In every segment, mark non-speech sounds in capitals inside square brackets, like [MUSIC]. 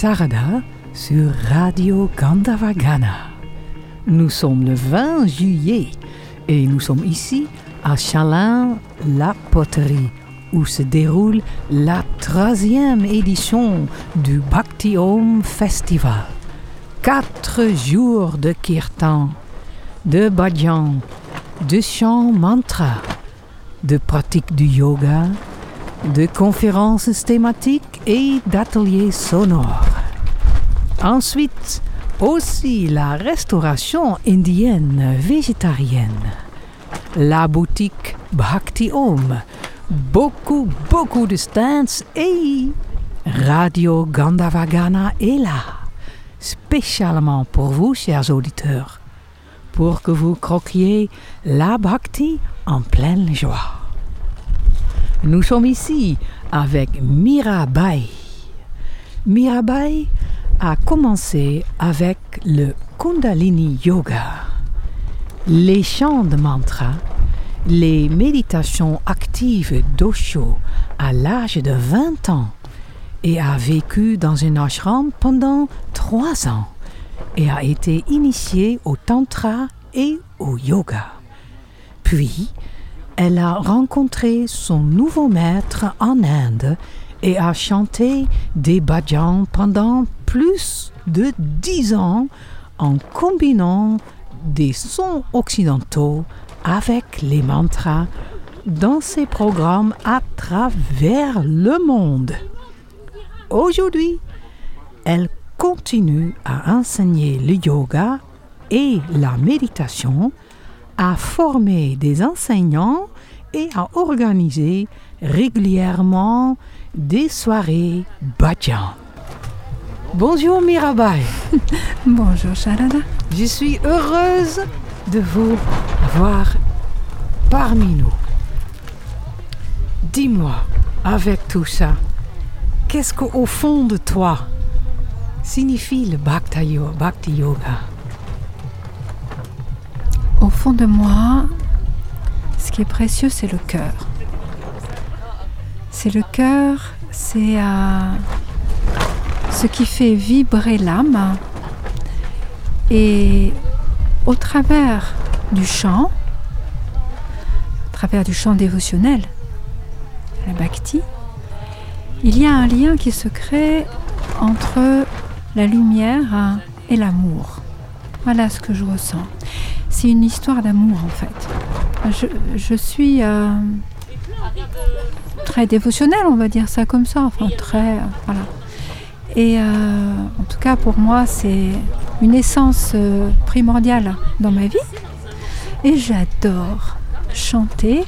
Sarada sur Radio Gandavagana. Nous sommes le 20 juillet et nous sommes ici à Chalin-la Poterie où se déroule la troisième édition du Bhakti Festival. Quatre jours de kirtan, de bhajan, de chant mantra, de pratique du yoga, de conférences thématiques et d'ateliers sonores. Ensuite, aussi la restauration indienne végétarienne, la boutique Bhakti Om, beaucoup, beaucoup de stands et Radio Gandavagana est là, spécialement pour vous, chers auditeurs, pour que vous croquiez la Bhakti en pleine joie. Nous sommes ici avec Mirabai. Mirabai a commencé avec le Kundalini Yoga, les chants de mantra, les méditations actives d'Osho à l'âge de 20 ans et a vécu dans un ashram pendant trois ans et a été initiée au tantra et au yoga. Puis, elle a rencontré son nouveau maître en Inde et a chanté des bhajans pendant plus de dix ans en combinant des sons occidentaux avec les mantras dans ses programmes à travers le monde. Aujourd'hui, elle continue à enseigner le yoga et la méditation à former des enseignants et à organiser régulièrement des soirées bhajan. Bonjour Mirabai. [LAUGHS] Bonjour Sharada. Je suis heureuse de vous voir parmi nous. Dis-moi, avec tout ça, qu'est-ce qu'au fond de toi signifie le Bhakti Yoga? Fond de moi, ce qui est précieux, c'est le cœur. C'est le cœur, c'est euh, ce qui fait vibrer l'âme. Et au travers du chant, à travers du chant dévotionnel, la bhakti, il y a un lien qui se crée entre la lumière et l'amour. Voilà ce que je ressens c'est une histoire d'amour en fait. Je, suis euh, très dévotionnelle, on va dire ça comme ça, enfin très. Euh, voilà. Et euh, en tout cas pour moi, c'est une essence primordiale dans ma vie. Et j'adore chanter,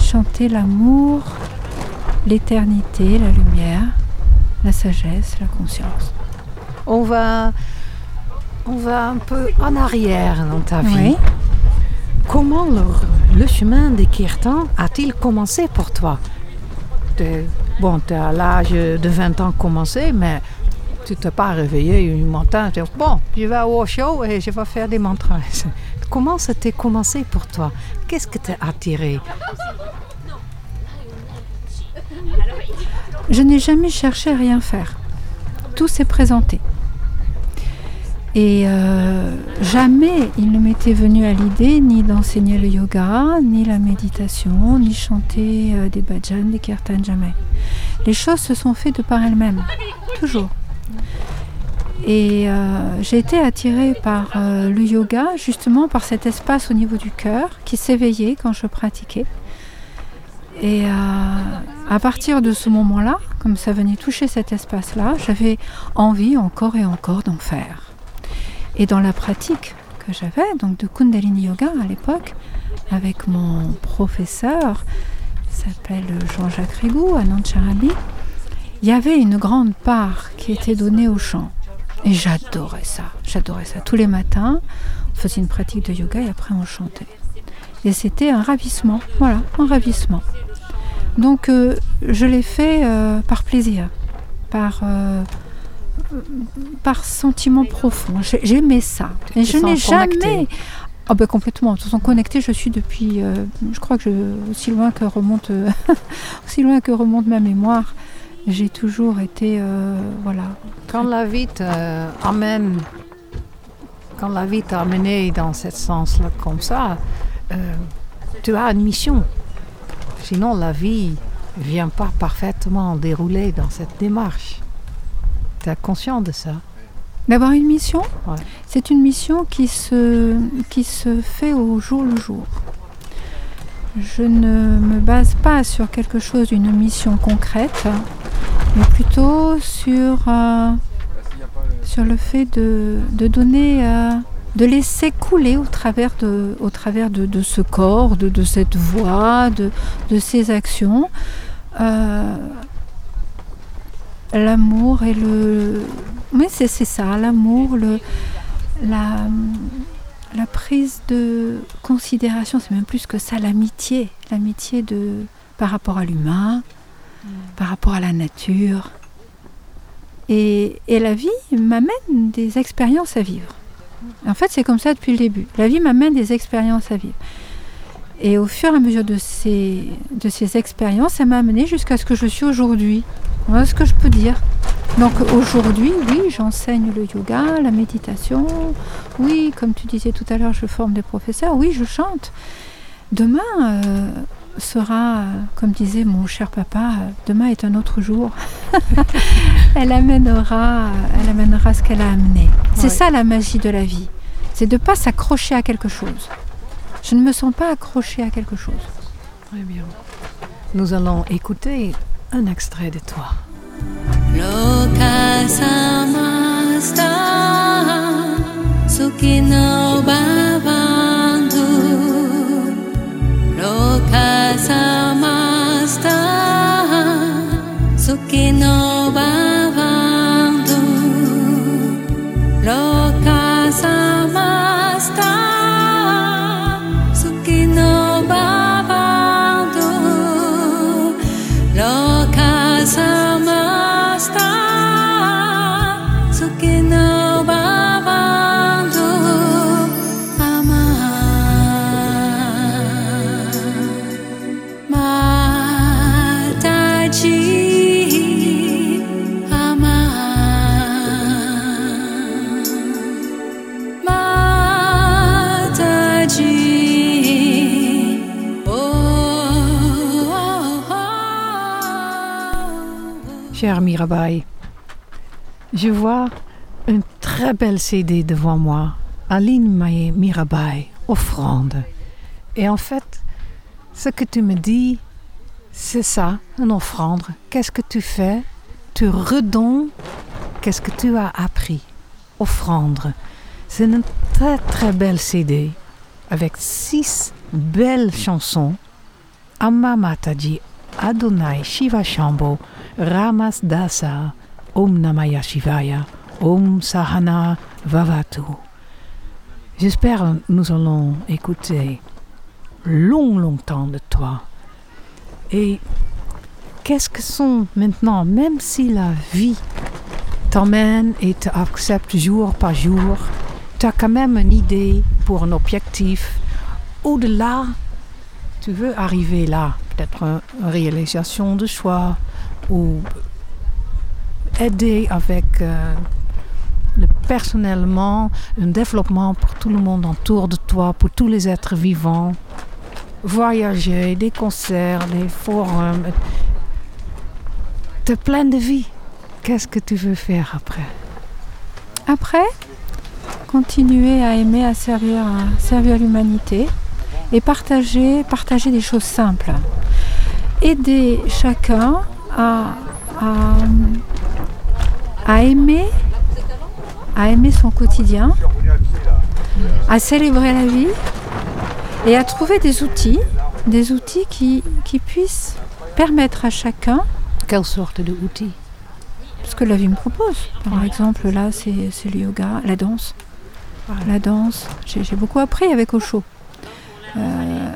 chanter l'amour, l'éternité, la lumière, la sagesse, la conscience. On va on va un peu en arrière dans ta vie. Comment le, chemin des Kirtans a-t-il commencé pour toi? Bon, tu as à l'âge de 20 ans commencé, mais tu t'es pas réveillé une matin, tu bon, je vais au show et je vais faire des mantras. [LAUGHS] Comment ça t'est commencé pour toi? Qu'est-ce que t'a attiré? Je n'ai jamais cherché à rien faire. Tout s'est présenté. Et euh, jamais il ne m'était venu à l'idée ni d'enseigner le yoga, ni la méditation, ni chanter euh, des bhajans, des kirtans, jamais. Les choses se sont faites de par elles-mêmes, toujours. Et euh, j'ai été attirée par le yoga, justement par cet espace au niveau du cœur qui s'éveillait quand je pratiquais. Et à partir de ce moment-là, comme ça venait toucher cet espace-là, j'avais envie encore et encore d'en faire. Et dans la pratique que j'avais, donc de Kundalini Yoga à l'époque, avec mon professeur, s'appelle Jean-Jacques Rigou, à Nancharabi, il y avait une grande part qui était donnée au chant. Et j'adorais ça, j'adorais ça. Tous les matins, on faisait une pratique de yoga et après on chantait. Et c'était un ravissement, voilà, un ravissement. Donc euh, je l'ai fait euh, par plaisir, par euh, par sentiment profond. J'aimais ça. Et je n'ai jamais. Ah ben complètement. De toute façon, connectée, je suis depuis, euh, je crois que je, aussi loin que remonte, [LAUGHS] aussi loin que remonte ma mémoire, J'ai toujours été, euh, voilà. Quand la vie t'amène, quand la vie t'a amené dans ce sens-là comme ça, euh, tu as une mission. Sinon, la vie ne vient pas parfaitement dérouler dans cette démarche. Conscient de ça D'avoir une mission Ouais. C'est une mission qui se, qui se fait au jour le jour. Je ne me base pas sur quelque chose, une mission concrète, mais plutôt sur, euh, sur le fait de, de donner, euh, de laisser couler au travers de, au travers de, de ce corps, de, de cette voix, de, de ces actions, euh, l'amour et le... Oui, c'est ça, l'amour, le, la, la prise de considération, c'est même plus que ça, l'amitié, l'amitié de par rapport à l'humain, par rapport à la nature. Et, et la vie m'amène des expériences à vivre. En fait, c'est comme ça depuis le début. La vie m'amène des expériences à vivre. Et au fur et à mesure de ces, de ces expériences, ça m'a amené jusqu'à ce que je suis aujourd'hui. Voilà ce que je peux dire. Donc aujourd'hui, oui, j'enseigne le yoga, la méditation. Oui, comme tu disais tout à l'heure, je forme des professeurs. Oui, je chante. Demain euh, sera, comme disait mon cher papa, demain est un autre jour. [LAUGHS] elle amènera, elle amènera ce qu'elle a amené. C'est Ouais. ça la magie de la vie. C'est de ne pas s'accrocher à quelque chose. Je ne me sens pas accrochée à quelque chose. Très bien. Nous allons écouter un extrait de toi. Cher Mirabai, je vois une très belle CD devant moi. Aline Maé Mirabai, offrande. Et en fait, ce que tu me dis, c'est ça, une offrande. Qu'est-ce que tu fais? Tu redonnes qu'est-ce que tu as appris? Offrande. C'est une très très belle CD avec six belles chansons. Amma Mataji, Adonai Shiva Shambho, Ramas Dasa, Om Namaya Shivaya, Om Sahana Vavatu. J'espère nous allons écouter long, longtemps de toi. Et qu'est-ce que sont maintenant, même si la vie t'emmène et t'accepte jour par jour, tu as quand même une idée pour un objectif. Au-delà, tu veux arriver là, peut-être un- une réalisation de choix ou aider avec euh, le personnellement un développement pour tout le monde autour de toi, pour tous les êtres vivants. Voyager, des concerts, des forums. Tu es plein de vie. Qu'est-ce que tu veux faire après? Après, continuer à aimer, à servir, servir l'humanité et partager, partager des choses simples. Aider chacun à, à, à aimer, à aimer son quotidien, à célébrer la vie et à trouver des outils, des outils qui, qui puissent permettre à chacun Quelle sorte d'outils ce que la vie me propose. Par exemple, là, c'est le yoga, la danse. La danse, j'ai j'ai beaucoup appris avec Osho. Euh,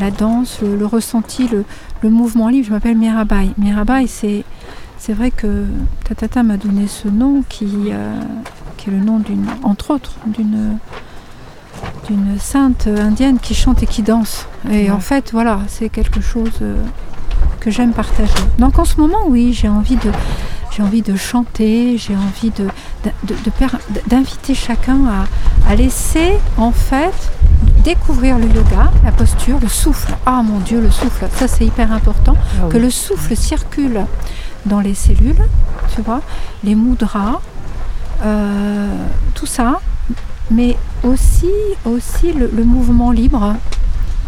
la danse, le, le ressenti, le, le mouvement libre. Je m'appelle Mirabai. Mirabai, c'est c'est vrai que Tatata m'a donné ce nom qui, euh, qui est le nom d'une, entre autres, d'une d'une sainte indienne qui chante et qui danse. Et Ouais. en fait, voilà, c'est quelque chose euh, que j'aime partager. Donc en ce moment, oui, j'ai envie de, j'ai envie de chanter, j'ai envie de, d'inviter chacun à, à laisser en fait découvrir le yoga, la posture, le souffle. Ah mon Dieu, le souffle, ça c'est hyper important. Ah Que le souffle circule dans les cellules, tu vois, les mudras, euh, tout ça, mais aussi, aussi le, le mouvement libre,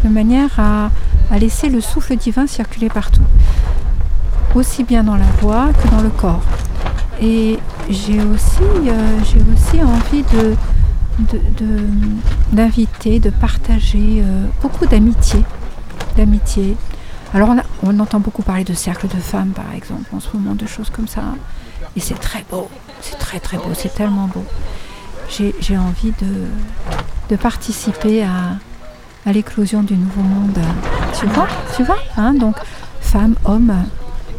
de manière à, à laisser le souffle divin circuler partout, aussi bien dans la voix que dans le corps. Et j'ai aussi, euh, aussi envie de, d'inviter, de, partager euh, beaucoup d'amitié, d'amitié. Alors on, entend beaucoup parler de cercle de femmes par exemple en ce moment, de choses comme ça. Et c'est très beau, c'est très très beau, c'est tellement beau. J'ai, j'ai envie de, de participer à, à l'éclosion du nouveau monde. Tu vois, tu vois hein Donc femmes, hommes,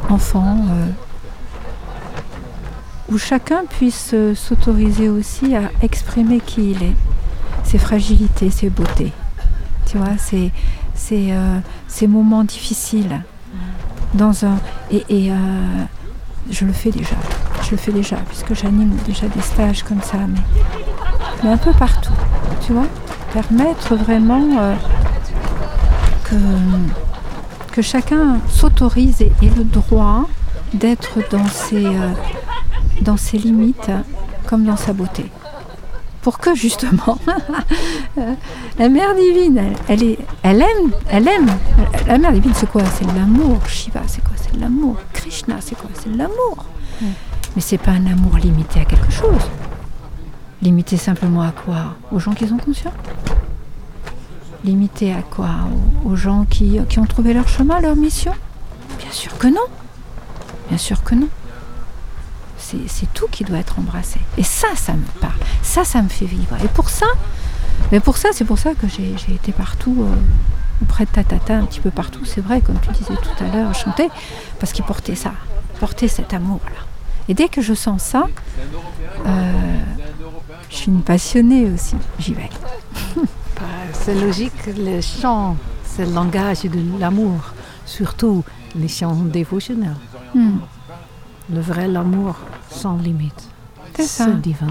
enfants, euh, où chacun puisse euh, s'autoriser aussi à exprimer qui il est, ses fragilités, ses beautés. Tu vois, ces, euh, moments difficiles. Et je le fais déjà, je le fais déjà, puisque j'anime déjà des stages comme ça, mais, un peu partout. Tu vois, permettre vraiment que, que chacun s'autorise et ait le droit d'être dans ses, euh, dans ses limites comme dans sa beauté. Pour que justement [LAUGHS] la mère divine, elle, elle est, elle aime, elle aime. La mère divine, c'est quoi? C'est l'amour. Shiva, c'est quoi? C'est l'amour. Krishna, c'est quoi? C'est l'amour. Mais c'est pas un amour limité à quelque chose. Limité simplement à quoi? Aux gens qui sont conscients Limité à quoi aux, gens qui, ont trouvé leur chemin, leur mission Bien sûr que non. Bien sûr que non. C'est tout qui doit être embrassé. Et ça, ça me parle. Ça, ça me fait vivre. Et pour ça, mais pour ça, c'est pour ça que j'ai j'ai été partout, euh, auprès de Tatata, un petit peu partout, c'est vrai, comme tu disais tout à l'heure, chanter, parce qu'il portait ça, portait cet amour-là. Et dès que je sens ça, euh, je suis une passionnée aussi, j'y vais. [LAUGHS] C'est logique, le chant, c'est le langage de l'amour, surtout les chants dévotionnels. Hmm, Le vrai l'amour sans limite. C'est ça. C'est divin.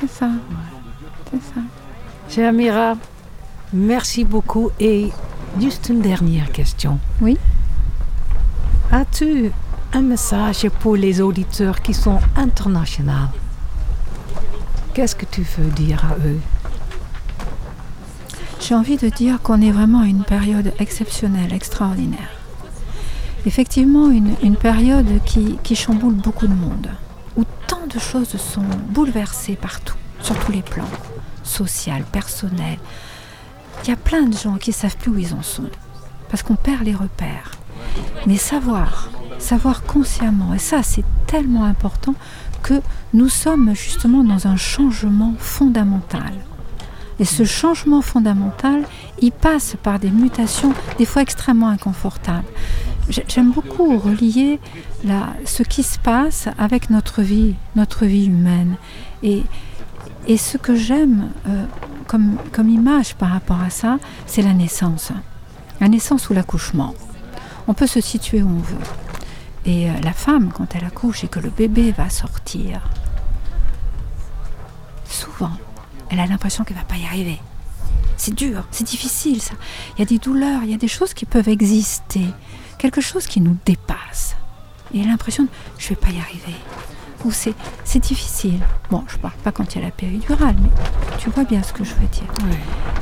c'est ça. C'est ça. Chère Mira, merci beaucoup. Et juste une dernière question. Oui. As-tu un message pour les auditeurs qui sont internationaux? Qu'est-ce que tu veux dire à eux? J'ai envie de dire qu'on est vraiment à une période exceptionnelle, extraordinaire. Effectivement, une, période qui, qui chamboule beaucoup de monde, où tant de choses sont bouleversées partout, sur tous les plans, social, personnel. Il y a plein de gens qui ne savent plus où ils en sont, parce qu'on perd les repères. Mais savoir, savoir consciemment, et ça c'est tellement important, que nous sommes justement dans un changement fondamental. Et ce changement fondamental, il passe par des mutations, des fois extrêmement inconfortables. J'ai- J'aime beaucoup relier ce qui se passe avec notre vie, notre vie humaine. Et, ce que j'aime euh, comme, comme image par rapport à ça, c'est la naissance. La naissance ou l'accouchement. On peut se situer où on veut. Et euh, la femme, quand elle accouche et que le bébé va sortir, souvent, elle a l'impression qu'elle va pas y arriver. C'est dur, c'est difficile ça. Il y a des douleurs, il y a des choses qui peuvent exister, quelque chose qui nous dépasse. Et elle a l'impression de je vais pas y arriver. Ou c'est c'est difficile. Bon, je parle pas quand il y a la péridurale, mais tu vois bien ce que je veux dire.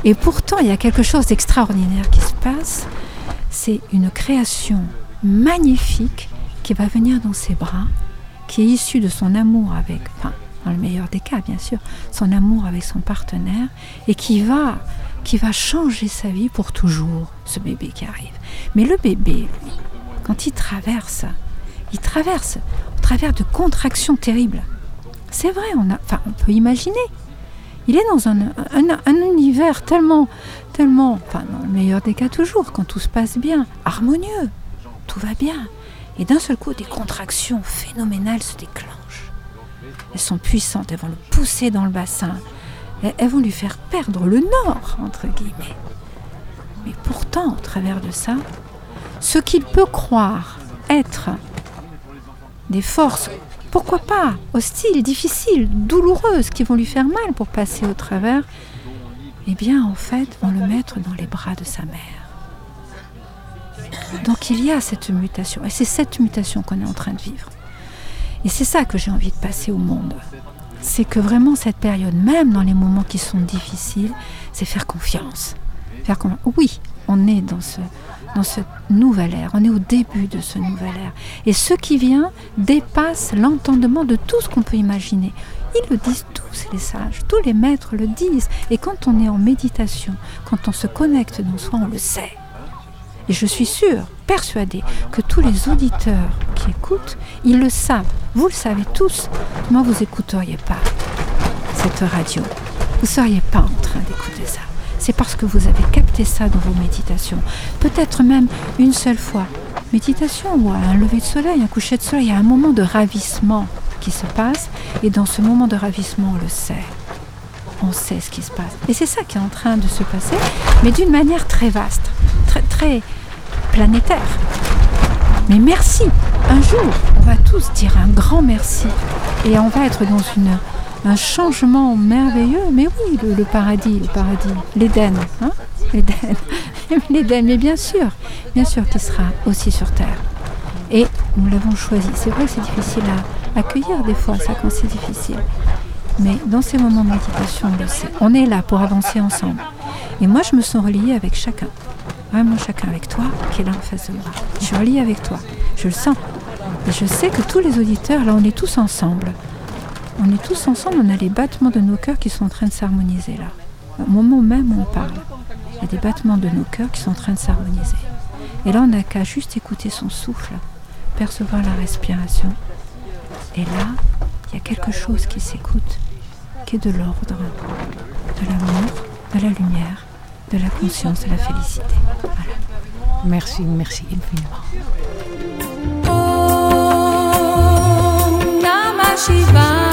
Et pourtant, il y a quelque chose d'extraordinaire qui se passe. C'est une création magnifique qui va venir dans ses bras, qui est issue de son amour avec, enfin, le meilleur des cas, bien sûr, son amour avec son partenaire, et qui va, qui va changer sa vie pour toujours, ce bébé qui arrive. Mais le bébé, quand il traverse, il traverse au travers de contractions terribles. C'est vrai, on, a, enfin, on peut imaginer. Il est dans un, un- un univers tellement, tellement, enfin, dans le meilleur des cas toujours, quand tout se passe bien, harmonieux, tout va bien. Et d'un seul coup, des contractions phénoménales se déclenchent. Elles sont puissantes, elles vont le pousser dans le bassin. Elles, vont lui faire perdre le nord, entre guillemets. Mais pourtant, au travers de ça, ce qu'il peut croire être des forces, pourquoi pas, hostiles, difficiles, douloureuses, qui vont lui faire mal pour passer au travers, eh bien en fait vont le mettre dans les bras de sa mère. Donc il y a cette mutation, et c'est cette mutation qu'on est en train de vivre. Et c'est ça que j'ai envie de passer au monde. C'est que vraiment cette période, même dans les moments qui sont difficiles, c'est faire confiance. Faire confiance. Oui, on est dans ce, dans cette nouvelle ère, on est au début de ce nouvel ère. Et ce qui vient dépasse l'entendement de tout ce qu'on peut imaginer. Ils le disent tous, les sages, tous les maîtres le disent. Et quand on est en méditation, quand on se connecte dans soi, on le sait. Et je suis sûre, persuadée, que tous les auditeurs qui écoutent, ils le savent. Vous le savez tous. Moi, vous n'écouteriez pas cette radio. Vous ne seriez pas en train d'écouter ça. C'est parce que vous avez capté ça dans vos méditations. Peut-être même une seule fois. Méditation ou un lever de soleil, un coucher de soleil, il y a un moment de ravissement qui se passe. Et dans ce moment de ravissement, on le sait. On sait ce qui se passe. Et c'est ça qui est en train de se passer, mais d'une manière très vaste, planétaire. Mais merci. Un jour, on va tous dire un grand merci. Et on va être dans une, un changement merveilleux. Mais oui, le, paradis, le paradis, l'Éden. Hein L'Éden. [LAUGHS] L'Éden, mais bien sûr, bien sûr qu'il sera aussi sur Terre. Et nous l'avons choisi. C'est vrai c'est difficile à accueillir des fois, ça quand c'est difficile. Mais dans ces moments de méditation, on le sait. On est là pour avancer ensemble. Et moi, je me sens reliée avec chacun. Vraiment chacun avec toi qui est là en face de moi. Je suis reliée avec toi. Je le sens. Et je sais que tous les auditeurs, là, on est tous ensemble. On est tous ensemble, on a les battements de nos cœurs qui sont en train de s'harmoniser là. Au moment même où on parle, il y a des battements de nos cœurs qui sont en train de s'harmoniser. Et là, on n'a qu'à juste écouter son souffle, percevoir la respiration. Et là, il y a quelque chose qui s'écoute, qui est de l'ordre, de l'amour, de la lumière, de la conscience, de la félicité. Voilà. Merci, merci infiniment. Namah